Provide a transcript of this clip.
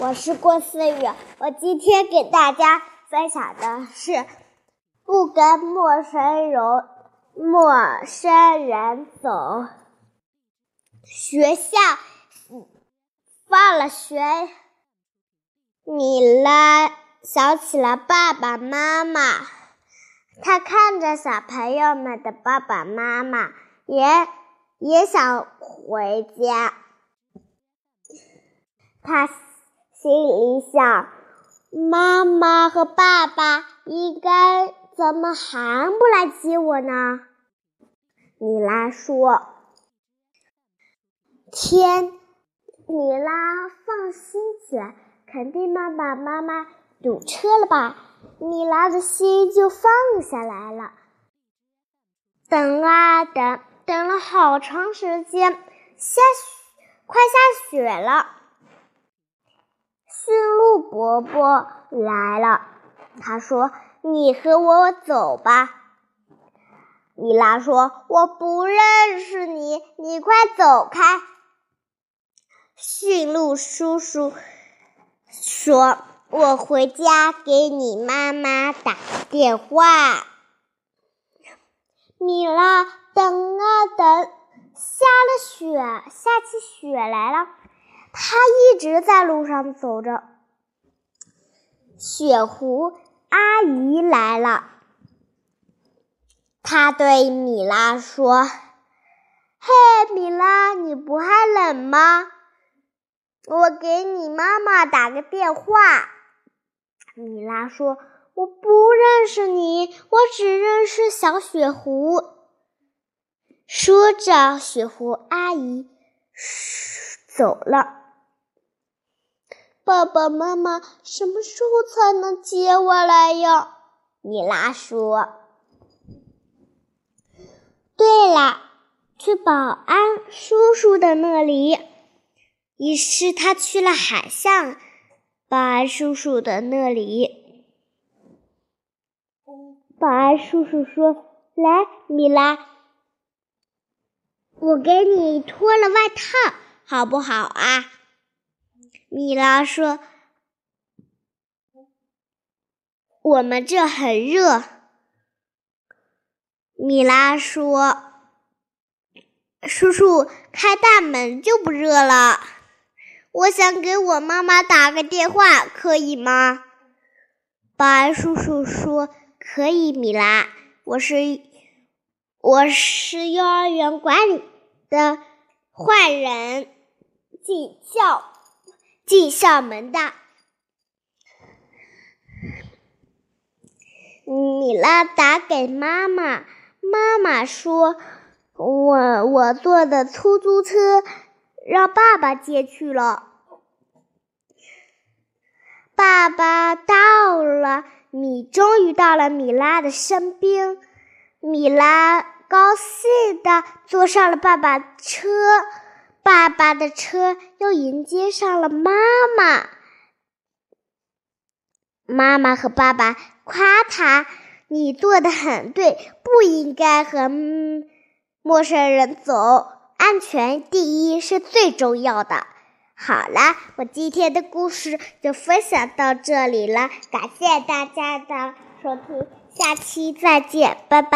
我是郭思雨，我今天给大家分享的是不跟陌生人陌生人走。学校放了学，米拉想起了爸爸妈妈，他看着小朋友们的爸爸妈妈，也也想回家。他。心里想，妈妈和爸爸应该怎么还不来接我呢？米拉说：“天，米拉放心起来，肯定爸爸妈妈堵车了吧？”米拉的心就放下来了。等啊等，等了好长时间，下雪，快下雪了。驯鹿伯伯来了，他说：“你和我走吧。”米拉说：“我不认识你，你快走开。”驯鹿叔叔说：“我回家给你妈妈打电话。”米拉等啊等，下了雪，下起雪来了。他一直在路上走着。雪狐阿姨来了，他对米拉说：“嘿，米拉，你不还冷吗？我给你妈妈打个电话。”米拉说：“我不认识你，我只认识小雪狐。”说着，雪狐阿姨走了。爸爸妈妈什么时候才能接我来呀？米拉说：“对了，去保安叔叔的那里。”于是他去了海象保安叔叔的那里。保安叔叔说：“来，米拉，我给你脱了外套，好不好啊？”米拉说：“我们这很热。”米拉说：“叔叔开大门就不热了。”我想给我妈妈打个电话，可以吗？保安叔叔说：“可以，米拉，我是我是幼儿园管理的坏人，进校。”进校门的米拉打给妈妈，妈妈说：“我我坐的出租车让爸爸接去了。”爸爸到了，米终于到了米拉的身边，米拉高兴的坐上了爸爸车。爸爸的车又迎接上了妈妈，妈妈和爸爸夸他：“你做的很对，不应该和陌生人走，安全第一是最重要的。”好了，我今天的故事就分享到这里了，感谢大家的收听，下期再见，拜拜。